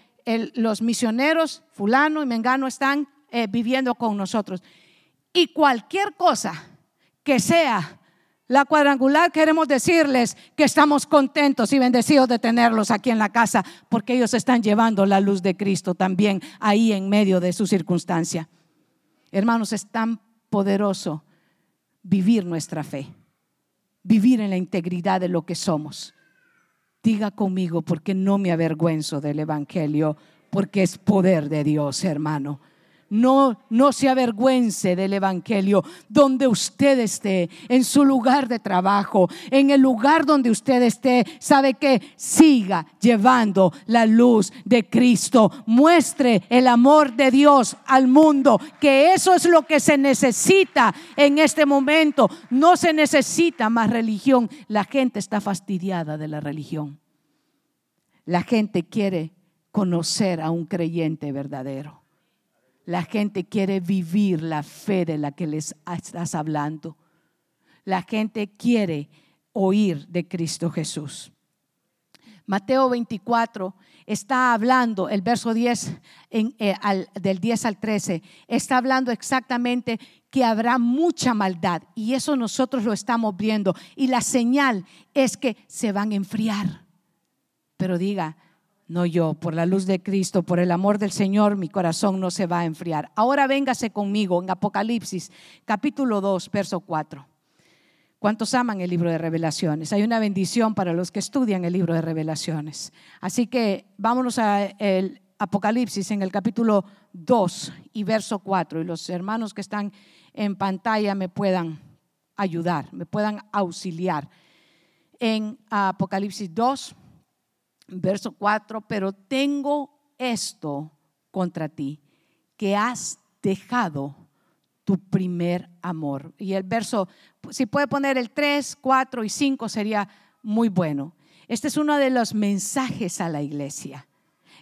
los misioneros fulano y mengano están eh, viviendo con nosotros y cualquier cosa que sea la cuadrangular, queremos decirles que estamos contentos y bendecidos de tenerlos aquí en la casa, porque ellos están llevando la luz de Cristo también ahí en medio de su circunstancia. Hermanos, es tan poderoso vivir nuestra fe, vivir en la integridad de lo que somos. Diga conmigo, porque no me avergüenzo del Evangelio, porque es poder de Dios, hermano. No, no se avergüence del Evangelio. Donde usted esté, en su lugar de trabajo, en el lugar donde usted esté, sabe que siga llevando la luz de Cristo. Muestre el amor de Dios al mundo, que eso es lo que se necesita en este momento. No se necesita más religión. La gente está fastidiada de la religión. La gente quiere conocer a un creyente verdadero. La gente quiere vivir la fe de la que les estás hablando. La gente quiere oír de Cristo Jesús. Mateo 24 está hablando, el verso 10, eh, del 10 al 13, está hablando exactamente que habrá mucha maldad y eso nosotros lo estamos viendo y la señal es que se van a enfriar. Pero diga, no yo, por la luz de Cristo, por el amor del Señor, mi corazón no se va a enfriar. Ahora véngase conmigo en Apocalipsis, capítulo 2, verso 4. ¿Cuántos aman el libro de revelaciones? Hay una bendición para los que estudian el libro de revelaciones. Así que vámonos al Apocalipsis en el capítulo 2 y verso 4. Y los hermanos que están en pantalla me puedan ayudar, me puedan auxiliar. En Apocalipsis 2, verso 4, pero tengo esto contra ti, que has dejado tu primer amor. Y el verso, si puede poner el 3, 4 y 5 sería muy bueno. Este es uno de los mensajes a la iglesia.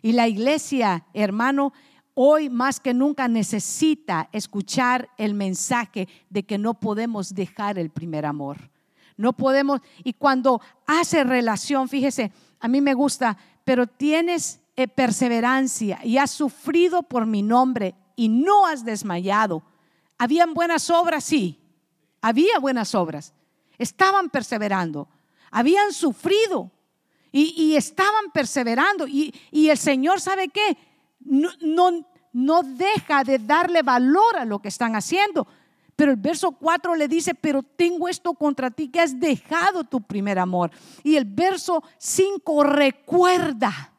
Y la iglesia, hermano, hoy más que nunca necesita escuchar el mensaje de que no podemos dejar el primer amor. No podemos, y cuando hace relación, fíjese, a mí me gusta, pero tienes eh, perseverancia y has sufrido por mi nombre y no has desmayado. ¿Habían buenas obras? Sí, había buenas obras. Estaban perseverando, habían sufrido y, estaban perseverando. Y, el Señor, ¿sabe qué? No, deja de darle valor a lo que están haciendo. Pero el verso 4 le dice, pero tengo esto contra ti, que has dejado tu primer amor. Y el verso 5 recuerda,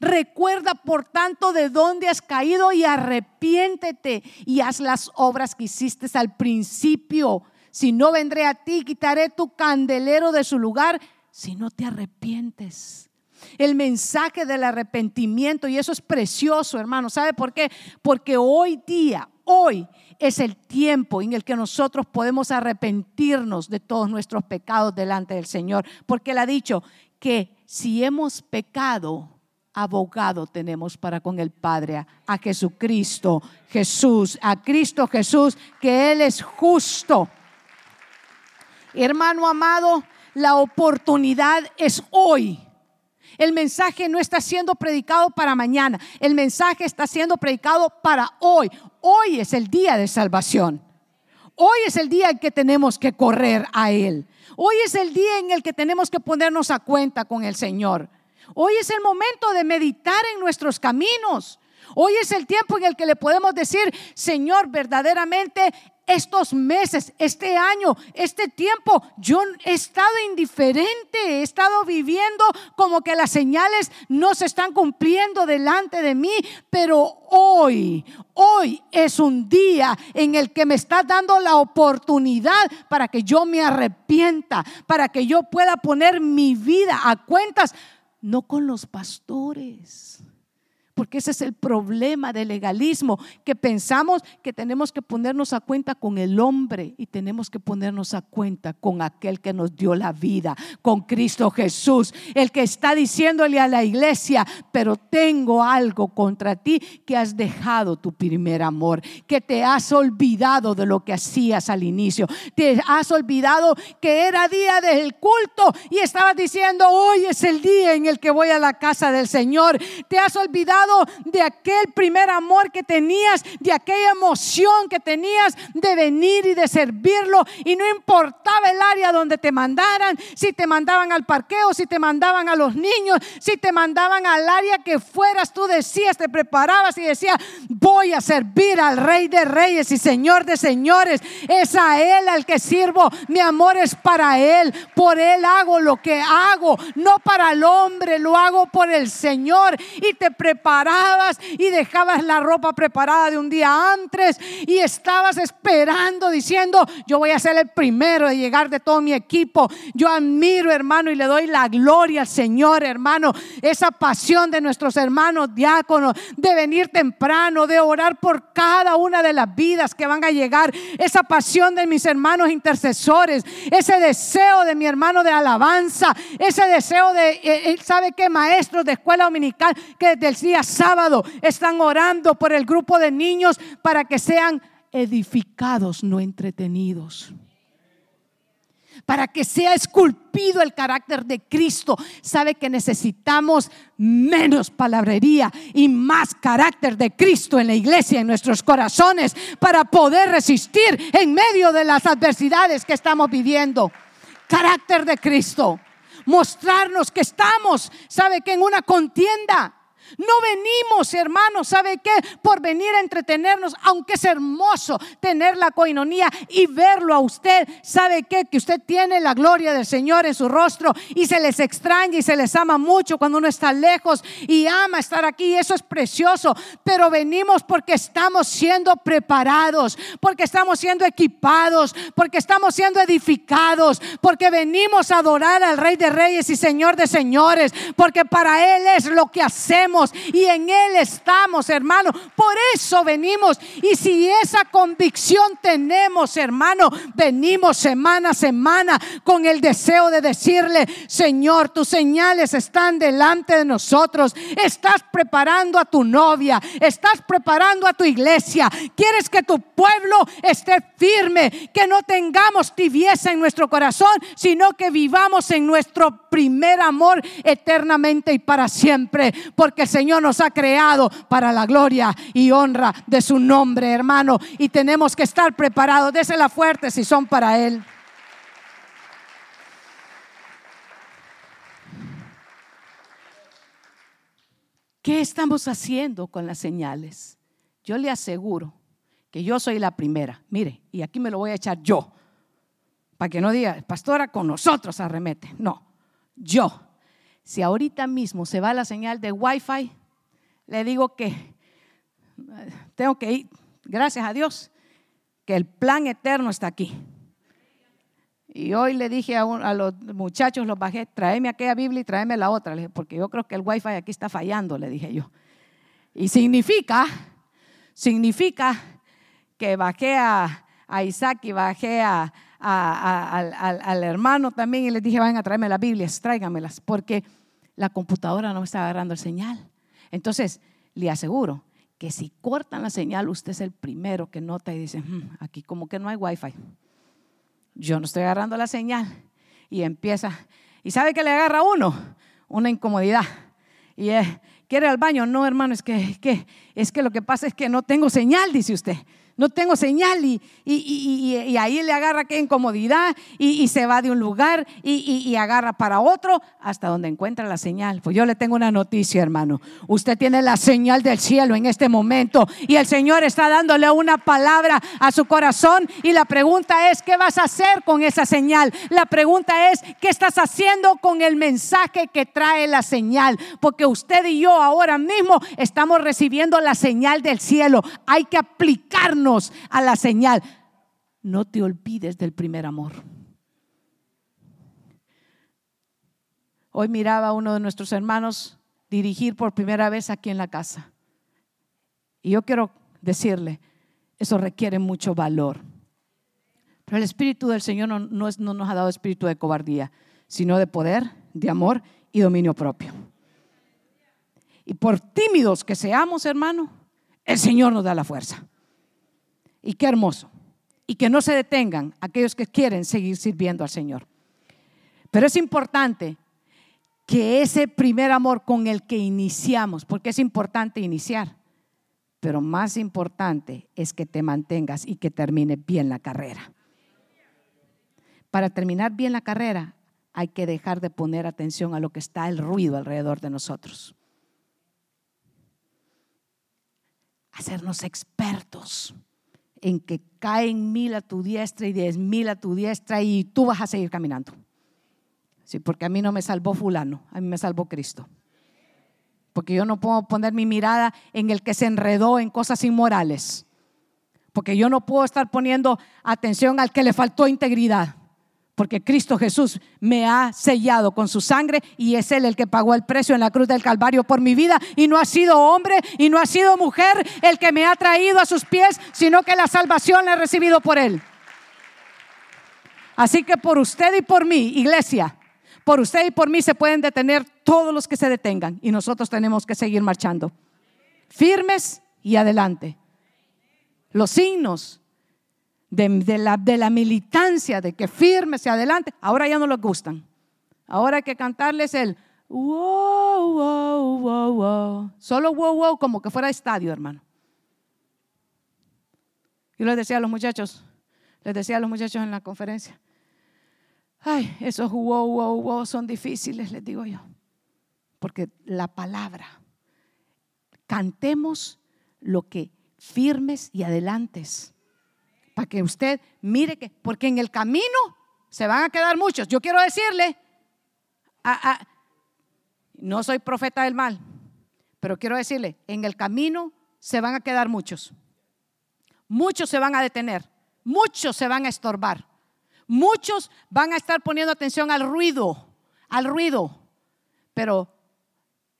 recuerda por tanto de dónde has caído y arrepiéntete y haz las obras que hiciste al principio. Si no vendré a ti, quitaré tu candelero de su lugar, si no te arrepientes. El mensaje del arrepentimiento, y eso es precioso, hermano. ¿Sabe por qué? Porque hoy día, hoy es el tiempo en el que nosotros podemos arrepentirnos de todos nuestros pecados delante del Señor, porque Él ha dicho que si hemos pecado, abogado tenemos para con el Padre, a Jesucristo Jesús, a Cristo Jesús, que Él es justo. Hermano amado, la oportunidad es hoy el mensaje no está siendo predicado para mañana, el mensaje está siendo predicado para hoy. Hoy es el día de salvación. Hoy es el día en que tenemos que correr a Él. Hoy es el día en el que tenemos que ponernos a cuenta con el Señor. Hoy es el momento de meditar en nuestros caminos. Hoy es el tiempo en el que le podemos decir, Señor, verdaderamente estos meses, este año, este tiempo, yo he estado indiferente, he estado viviendo como que las señales no se están cumpliendo delante de mí, pero hoy, hoy es un día en el que me está dando la oportunidad para que yo me arrepienta, para que yo pueda poner mi vida a cuentas, no con los pastores porque ese es el problema del legalismo, que pensamos que tenemos que ponernos a cuenta con el hombre y tenemos que ponernos a cuenta con aquel que nos dio la vida, con Cristo Jesús, el que está diciéndole a la iglesia, pero tengo algo contra ti, que has dejado tu primer amor, que te has olvidado de lo que hacías al inicio, te has olvidado que era día del culto y estabas diciendo, hoy es el día en el que voy a la casa del Señor, te has olvidado de aquel primer amor que tenías, de aquella emoción que tenías de venir y de servirlo. Y no importaba el área donde te mandaran, si te mandaban al parqueo, si te mandaban a los niños, si te mandaban al área que fueras, tú decías, te preparabas y decías, voy a servir al Rey de Reyes y Señor de Señores. Es a Él al que sirvo. Mi amor es para Él. Por Él hago lo que hago, no para el hombre, lo hago por el Señor. Y te preparas y dejabas la ropa preparada de un día antes y estabas esperando diciendo, yo voy a ser el primero de llegar de todo mi equipo. Yo admiro, hermano, y le doy la gloria al Señor, hermano, esa pasión de nuestros hermanos diáconos, de venir temprano, de orar por cada una de las vidas que van a llegar, esa pasión de mis hermanos intercesores, ese deseo de mi hermano de alabanza, ese deseo de, eh, eh, ¿sabe qué? Maestros de escuela dominical que desde el día sábado están orando por el grupo de niños para que sean edificados, no entretenidos. Para que sea esculpido el carácter de Cristo. Sabe que necesitamos menos palabrería y más carácter de Cristo en la iglesia, en nuestros corazones, para poder resistir en medio de las adversidades que estamos viviendo. Carácter de Cristo. Mostrarnos que estamos, sabe que en una contienda no venimos, hermanos, ¿sabe qué? Por venir a entretenernos, aunque es hermoso tener la coinonía y verlo a usted. ¿Sabe qué? Que usted tiene la gloria del Señor en su rostro y se les extraña y se les ama mucho cuando uno está lejos y ama estar aquí. Eso es precioso. Pero venimos porque estamos siendo preparados, porque estamos siendo equipados, porque estamos siendo edificados, porque venimos a adorar al Rey de Reyes y Señor de Señores, porque para Él es lo que hacemos y en Él estamos, hermano. Por eso venimos. Y si esa convicción tenemos, hermano, venimos semana a semana con el deseo de decirle, Señor, tus señales están delante de nosotros. Estás preparando a tu novia, estás preparando a tu iglesia. Quieres que tu pueblo esté firme, que no tengamos tibieza en nuestro corazón, sino que vivamos en nuestro primer amor eternamente y para siempre. Porque el Señor nos ha creado para la gloria y honra de su nombre, hermano. Y tenemos que estar preparados. Désela fuerte si son para Él. ¿Qué estamos haciendo con las señales? Yo le aseguro que yo soy la primera. Mire, y aquí me lo voy a echar yo. Para que no diga, pastora, con nosotros arremete. No, yo si ahorita mismo se va la señal de Wi-Fi, le digo que tengo que ir, gracias a Dios, que el plan eterno está aquí. Y hoy le dije a, a, los muchachos, los bajé, tráeme aquella Biblia y tráeme la otra, porque yo creo que el Wi-Fi aquí está fallando, le dije yo. Y significa, significa que bajé a, Isaac y bajé a, al, al, hermano también y les dije, vayan a traerme las Biblias, tráigamelas, porque la computadora no está agarrando el señal. Entonces, le aseguro que si cortan la señal, usted es el primero que nota y dice, hmm, aquí como que no hay wifi. Yo no estoy agarrando la señal. Y empieza, ¿y sabe que le agarra a uno? Una incomodidad. Y es, ¿quiere al baño? No, hermano, es que, que, es que lo que pasa es que no tengo señal, dice usted. No tengo señal y, y, ahí le agarra qué incomodidad y, se va de un lugar y, agarra para otro hasta donde encuentra la señal. Pues yo le tengo una noticia, hermano. Usted tiene la señal del cielo en este momento y el Señor está dándole una palabra a su corazón y la pregunta es, ¿qué vas a hacer con esa señal? La pregunta es, ¿qué estás haciendo con el mensaje que trae la señal? Porque usted y yo ahora mismo estamos recibiendo la señal del cielo. Hay que aplicarnos a la señal. No te olvides del primer amor. Hoy miraba a uno de nuestros hermanos dirigir por primera vez aquí en la casa. Y yo quiero decirle, eso requiere mucho valor. Pero el Espíritu del Señor no, no, no nos ha dado espíritu de cobardía, sino de poder, de amor y dominio propio. Y por tímidos que seamos, hermano, el Señor nos da la fuerza. Y qué hermoso. Y que no se detengan aquellos que quieren seguir sirviendo al Señor. Pero es importante que ese primer amor con el que iniciamos, porque es importante iniciar, pero más importante es que te mantengas y que termine bien la carrera. Para terminar bien la carrera hay que dejar de poner atención a lo que está el ruido alrededor de nosotros. Hacernos expertos en que caen mil a tu diestra y diez mil a tu diestra y tú vas a seguir caminando. Sí, porque a mí no me salvó fulano, a mí me salvó Cristo. Porque yo no puedo poner mi mirada en el que se enredó en cosas inmorales. Porque yo no puedo estar poniendo atención al que le faltó integridad porque Cristo Jesús me ha sellado con su sangre y es Él el que pagó el precio en la cruz del Calvario por mi vida y no ha sido hombre y no ha sido mujer el que me ha traído a sus pies, sino que la salvación la he recibido por Él. Así que por usted y por mí, iglesia, por usted y por mí se pueden detener todos los que se detengan y nosotros tenemos que seguir marchando, firmes y adelante. Los signos de, la, de la militancia, de que firme hacia adelante, ahora ya no les gustan. Ahora hay que cantarles el wow, wow, wow, wow. Solo wow, wow, como que fuera estadio, hermano. Yo les decía a los muchachos, les decía a los muchachos en la conferencia, ay, esos wow, wow, wow son difíciles, les digo yo. Porque la palabra, cantemos lo que firmes y adelantes para que usted mire que, porque en el camino se van a quedar muchos. Yo quiero decirle, no soy profeta del mal, pero quiero decirle, en el camino se van a quedar muchos. Muchos se van a detener, muchos se van a estorbar, muchos van a estar poniendo atención al ruido, al ruido, pero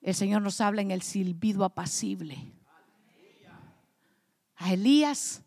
el Señor nos habla en el silbido apacible. A Elías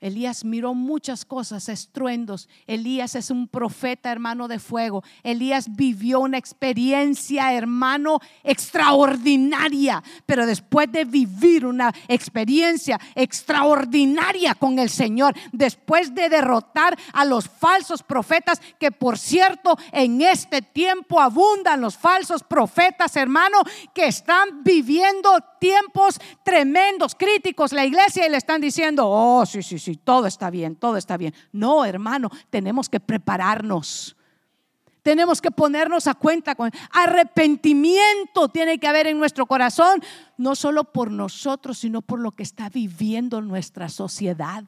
Elías miró muchas cosas, estruendos. Elías es un profeta, hermano de fuego. Elías vivió una experiencia, hermano, extraordinaria. Pero después de vivir una experiencia extraordinaria con el Señor, después de derrotar a los falsos profetas, que por cierto, en este tiempo abundan los falsos profetas, hermano, que están viviendo tiempos tremendos, críticos, la iglesia y le están diciendo, oh, sí, sí, sí todo está bien, todo está bien. No, hermano, tenemos que prepararnos. Tenemos que ponernos a cuenta con arrepentimiento tiene que haber en nuestro corazón, no solo por nosotros, sino por lo que está viviendo nuestra sociedad.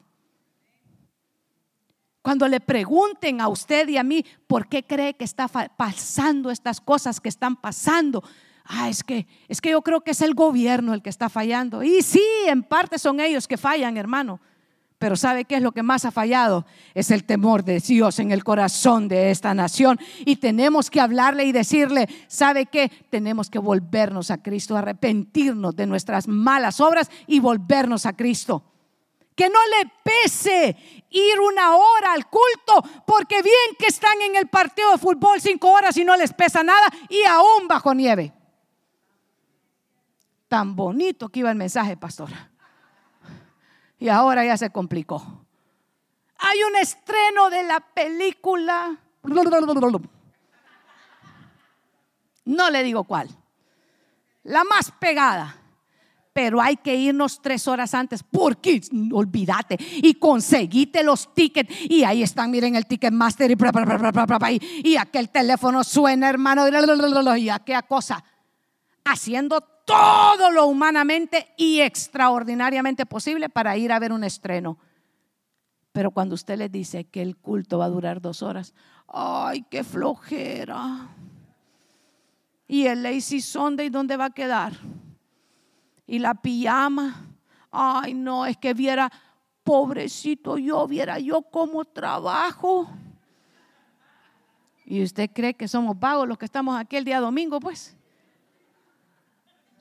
Cuando le pregunten a usted y a mí por qué cree que está pasando estas cosas que están pasando, ah, es que es que yo creo que es el gobierno el que está fallando. Y sí, en parte son ellos que fallan, hermano. Pero ¿sabe qué es lo que más ha fallado? Es el temor de Dios en el corazón de esta nación. Y tenemos que hablarle y decirle, ¿sabe qué? Tenemos que volvernos a Cristo, arrepentirnos de nuestras malas obras y volvernos a Cristo. Que no le pese ir una hora al culto, porque bien que están en el partido de fútbol cinco horas y no les pesa nada y aún bajo nieve. Tan bonito que iba el mensaje, pastora y ahora ya se complicó. Hay un estreno de la película. No le digo cuál. La más pegada. pero hay que irnos tres horas antes porque olvídate y conseguite los tickets y ahí están, miren el ticket master y, y aquel teléfono suena, hermano, y aquella cosa, haciendo todo lo humanamente y extraordinariamente posible para ir a ver un estreno. Pero cuando usted le dice que el culto va a durar dos horas, ay, qué flojera. Y el lazy Sunday, ¿dónde va a quedar? Y la pijama, ay, no, es que viera, pobrecito yo, viera yo cómo trabajo. ¿Y usted cree que somos vagos los que estamos aquí el día domingo? Pues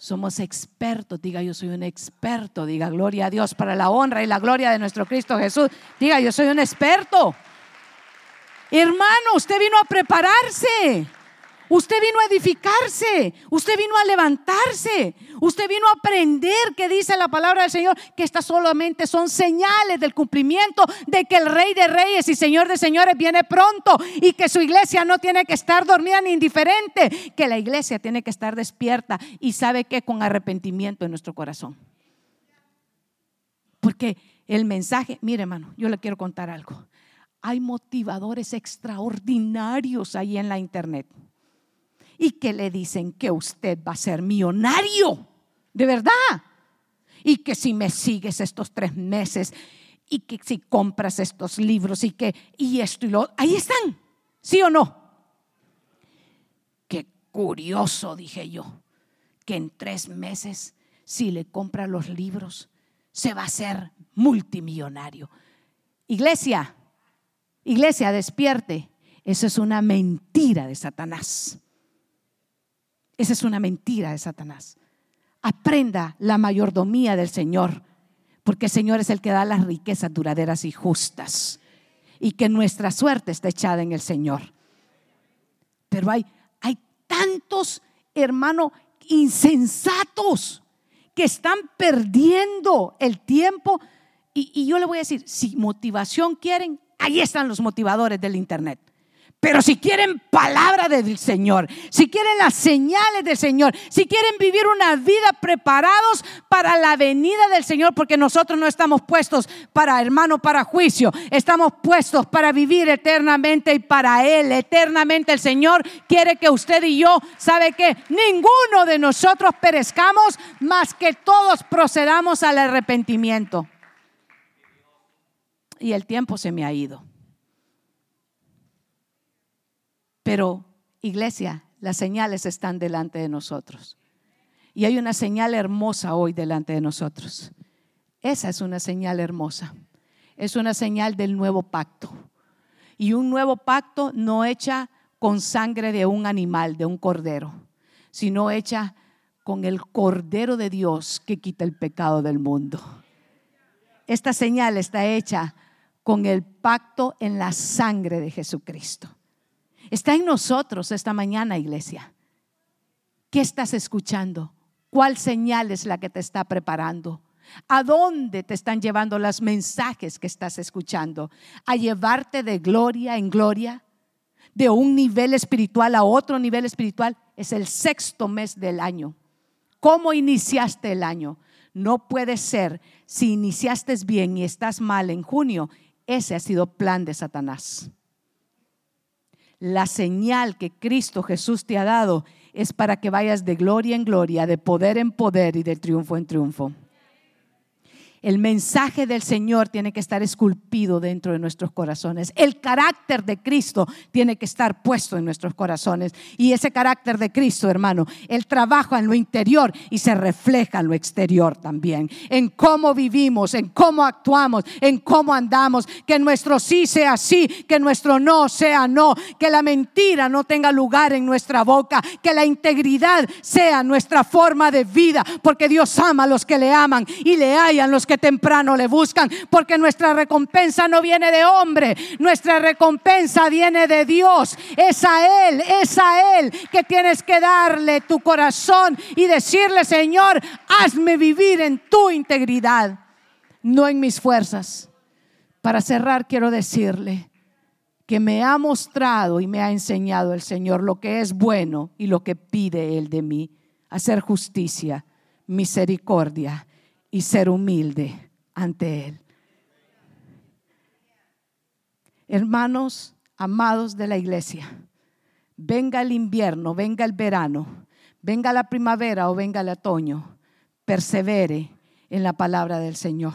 somos expertos. Diga, yo soy un experto. Diga, gloria a Dios para la honra y la gloria de nuestro Cristo Jesús. Diga, yo soy un experto. Hermano, usted vino a prepararse. Usted vino a edificarse, usted vino a levantarse, usted vino a aprender que dice la palabra del Señor, que estas solamente son señales del cumplimiento de que el Rey de Reyes y Señor de Señores viene pronto y que su iglesia no tiene que estar dormida ni indiferente, que la iglesia tiene que estar despierta y sabe que con arrepentimiento en nuestro corazón. Porque el mensaje, mire hermano, yo le quiero contar algo. Hay motivadores extraordinarios ahí en la internet y que le dicen que usted va a ser millonario, de verdad. Y que si me sigues estos tres meses y que si compras estos libros y que, y esto y lo, ahí están, ¿sí o no? Qué curioso, dije yo, que en tres meses, si le compra los libros, se va a ser multimillonario. Iglesia, iglesia, despierte. Eso es una mentira de Satanás. Esa es una mentira de Satanás. Aprenda la mayordomía del Señor, porque el Señor es el que da las riquezas duraderas y justas. Y que nuestra suerte está echada en el Señor. Pero hay, hay tantos, hermanos, insensatos que están perdiendo el tiempo. Y, y yo le voy a decir, si motivación quieren, ahí están los motivadores del Internet. Pero si quieren palabra del Señor, si quieren las señales del Señor, si quieren vivir una vida preparados para la venida del Señor, porque nosotros no estamos puestos para hermano, para juicio, estamos puestos para vivir eternamente y para Él. Eternamente el Señor quiere que usted y yo, sabe que ninguno de nosotros perezcamos, más que todos procedamos al arrepentimiento. Y el tiempo se me ha ido. Pero, iglesia, las señales están delante de nosotros. Y hay una señal hermosa hoy delante de nosotros. Esa es una señal hermosa. Es una señal del nuevo pacto. Y un nuevo pacto no hecha con sangre de un animal, de un cordero, sino hecha con el cordero de Dios que quita el pecado del mundo. Esta señal está hecha con el pacto en la sangre de Jesucristo. Está en nosotros esta mañana, iglesia. ¿Qué estás escuchando? ¿Cuál señal es la que te está preparando? ¿A dónde te están llevando los mensajes que estás escuchando? ¿A llevarte de gloria en gloria? ¿De un nivel espiritual a otro nivel espiritual? Es el sexto mes del año. ¿Cómo iniciaste el año? No puede ser, si iniciaste bien y estás mal en junio, ese ha sido plan de Satanás la señal que Cristo Jesús te ha dado es para que vayas de gloria en gloria, de poder en poder y de triunfo en triunfo. El mensaje del Señor tiene que estar esculpido dentro de nuestros corazones. El carácter de Cristo tiene que estar puesto en nuestros corazones. Y ese carácter de Cristo, hermano, Él trabaja en lo interior y se refleja en lo exterior también. En cómo vivimos, en cómo actuamos, en cómo andamos. Que nuestro sí sea sí, que nuestro no sea no. Que la mentira no tenga lugar en nuestra boca. Que la integridad sea nuestra forma de vida. Porque Dios ama a los que le aman y le hallan los temprano le buscan, porque nuestra recompensa no viene de hombre, nuestra recompensa viene de Dios. Es a Él, es a Él que tienes que darle tu corazón y decirle, Señor, hazme vivir en tu integridad, no en mis fuerzas. Para cerrar, quiero decirle que me ha mostrado y me ha enseñado el Señor lo que es bueno y lo que pide Él de mí, hacer justicia misericordia y ser humilde ante Él. Hermanos amados de la iglesia, venga el invierno, venga el verano, venga la primavera o venga el otoño, persevere en la palabra del Señor.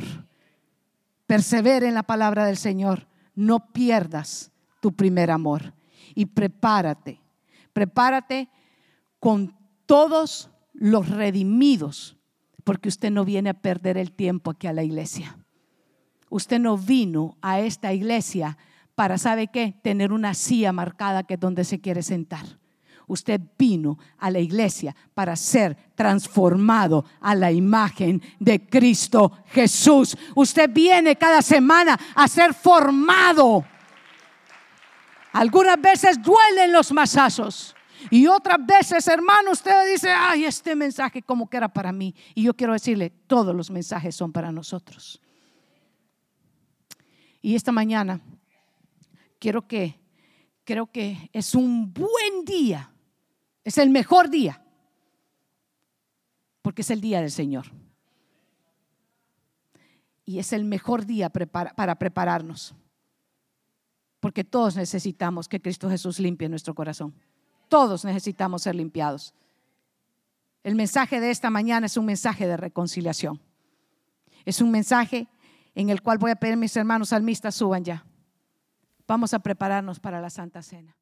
Persevere en la palabra del Señor. No pierdas tu primer amor. Y prepárate, prepárate con todos los redimidos, porque usted no viene a perder el tiempo aquí a la iglesia. Usted no vino a esta iglesia para, ¿sabe qué? Tener una silla marcada que es donde se quiere sentar. Usted vino a la iglesia para ser transformado a la imagen de Cristo Jesús. Usted viene cada semana a ser formado. Algunas veces duelen los masazos. Y otras veces, hermano, usted dice, ay, este mensaje como que era para mí. Y yo quiero decirle, todos los mensajes son para nosotros. Y esta mañana quiero que, creo que es un buen día, es el mejor día, porque es el día del Señor. Y es el mejor día para prepararnos, porque todos necesitamos que Cristo Jesús limpie nuestro corazón. Todos necesitamos ser limpiados. El mensaje de esta mañana es un mensaje de reconciliación. Es un mensaje en el cual voy a pedir a mis hermanos salmistas suban ya. Vamos a prepararnos para la Santa Cena.